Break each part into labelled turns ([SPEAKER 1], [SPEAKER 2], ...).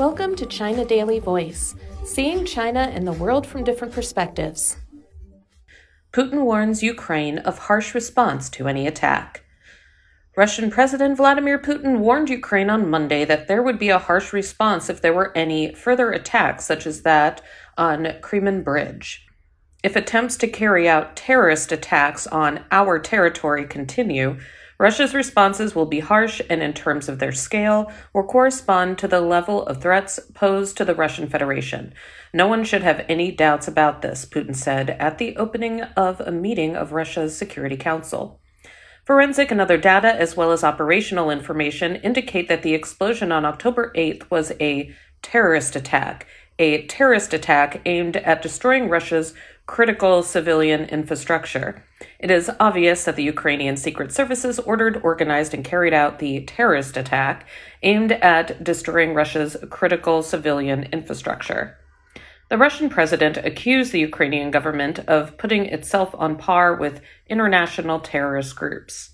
[SPEAKER 1] Welcome to China Daily Voice, seeing China and the world from different perspectives.
[SPEAKER 2] Putin warns Ukraine of harsh response to any attack. Russian President Vladimir Putin warned Ukraine on Monday that there would be a harsh response if there were any further attacks, such as that on Crimean Bridge. If attempts to carry out terrorist attacks on our territory continue, Russia's responses will be harsh and, in terms of their scale, will correspond to the level of threats posed to the Russian Federation. No one should have any doubts about this, Putin said at the opening of a meeting of Russia's Security Council. Forensic and other data, as well as operational information, indicate that the explosion on October 8th was a terrorist attack, a terrorist attack aimed at destroying Russia's critical civilian infrastructure. It is obvious that the Ukrainian secret services ordered, organized, and carried out the terrorist attack aimed at destroying Russia's critical civilian infrastructure. The Russian president accused the Ukrainian government of putting itself on par with international terrorist groups.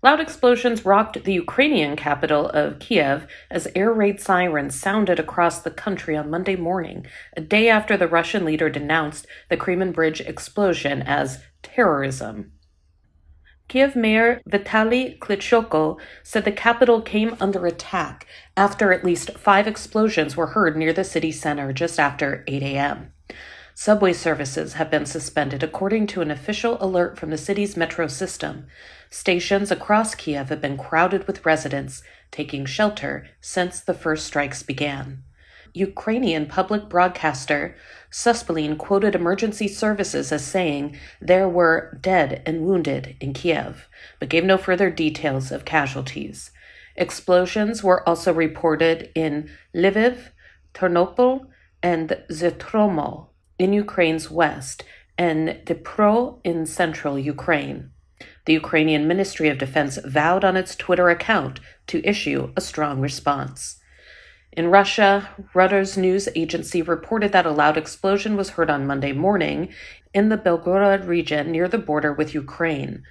[SPEAKER 2] Loud explosions rocked the Ukrainian capital of Kiev as air raid sirens sounded across the country on Monday morning, a day after the Russian leader denounced the Crimean Bridge explosion as terrorism. Kiev Mayor Vitaly Klitschko said the capital came under attack after at least five explosions were heard near the city center just after 8 a.m. Subway services have been suspended according to an official alert from the city's metro system. Stations across Kiev have been crowded with residents taking shelter since the first strikes began. Ukrainian public broadcaster Suspilne quoted emergency services as saying there were dead and wounded in Kiev, but gave no further details of casualties. Explosions were also reported in Lviv, Ternopil, and Zhytomyr in Ukraine's west and Dnipro in central Ukraine. The Ukrainian Ministry of Defense vowed on its Twitter account to issue a strong response. In Russia, Reuters news agency reported that a loud explosion was heard on Monday morning in the Belgorod region near the border with Ukraine.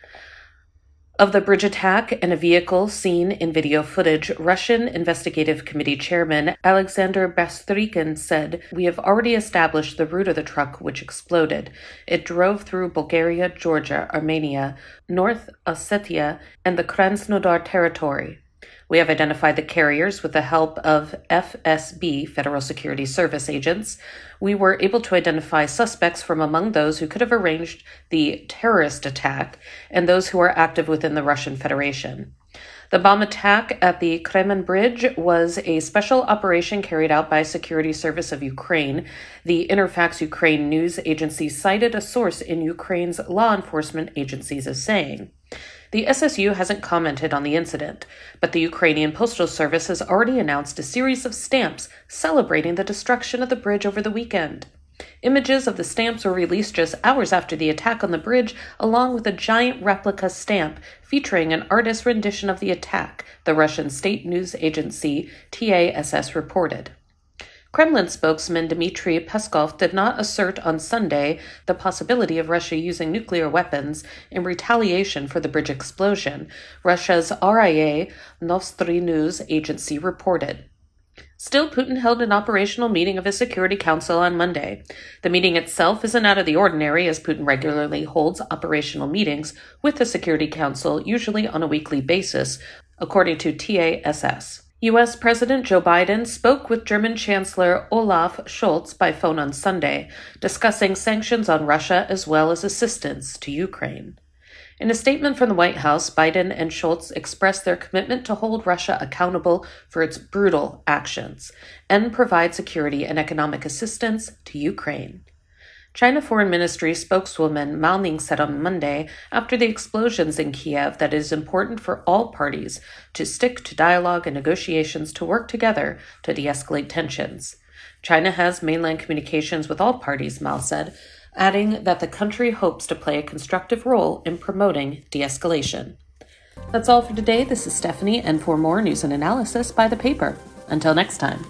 [SPEAKER 2] Of the bridge attack and a vehicle seen in video footage, Russian Investigative Committee Chairman Alexander Bastrykin said, We have already established the route of the truck which exploded. It drove through Bulgaria, Georgia, Armenia, North Ossetia, and the Krasnodar territory. We have identified the carriers with the help of FSB, Federal Security Service agents. We were able to identify suspects from among those who could have arranged the terrorist attack and those who are active within the Russian Federation. The bomb attack at the Crimean Bridge was a special operation carried out by Security Service of Ukraine. The Interfax Ukraine news agency cited a source in Ukraine's law enforcement agencies as saying, the SSU hasn't commented on the incident, but the Ukrainian Postal Service has already announced a series of stamps celebrating the destruction of the bridge over the weekend. Images of the stamps were released just hours after the attack on the bridge, along with a giant replica stamp featuring an artist's rendition of the attack, the Russian state news agency TASS reported. Kremlin spokesman Dmitry Peskov did not assert on Sunday the possibility of Russia using nuclear weapons in retaliation for the bridge explosion, Russia's RIA Novosti News agency reported. Still, Putin held an operational meeting of his Security Council on Monday. The meeting itself isn't out of the ordinary, as Putin regularly holds operational meetings with the Security Council, usually on a weekly basis, according to TASS. U.S. President Joe Biden spoke with German Chancellor Olaf Scholz by phone on Sunday, discussing sanctions on Russia as well as assistance to Ukraine. In a statement from the White House, Biden and Scholz expressed their commitment to hold Russia accountable for its brutal actions and provide security and economic assistance to Ukraine. China Foreign Ministry spokeswoman Mao Ning said on Monday after the explosions in Kiev that it is important for all parties to stick to dialogue and negotiations to work together to de escalate tensions. China has mainland communications with all parties, Mao said, adding that the country hopes to play a constructive role in promoting de escalation. That's all for today. This is Stephanie, and for more news and analysis, by the paper. Until next time.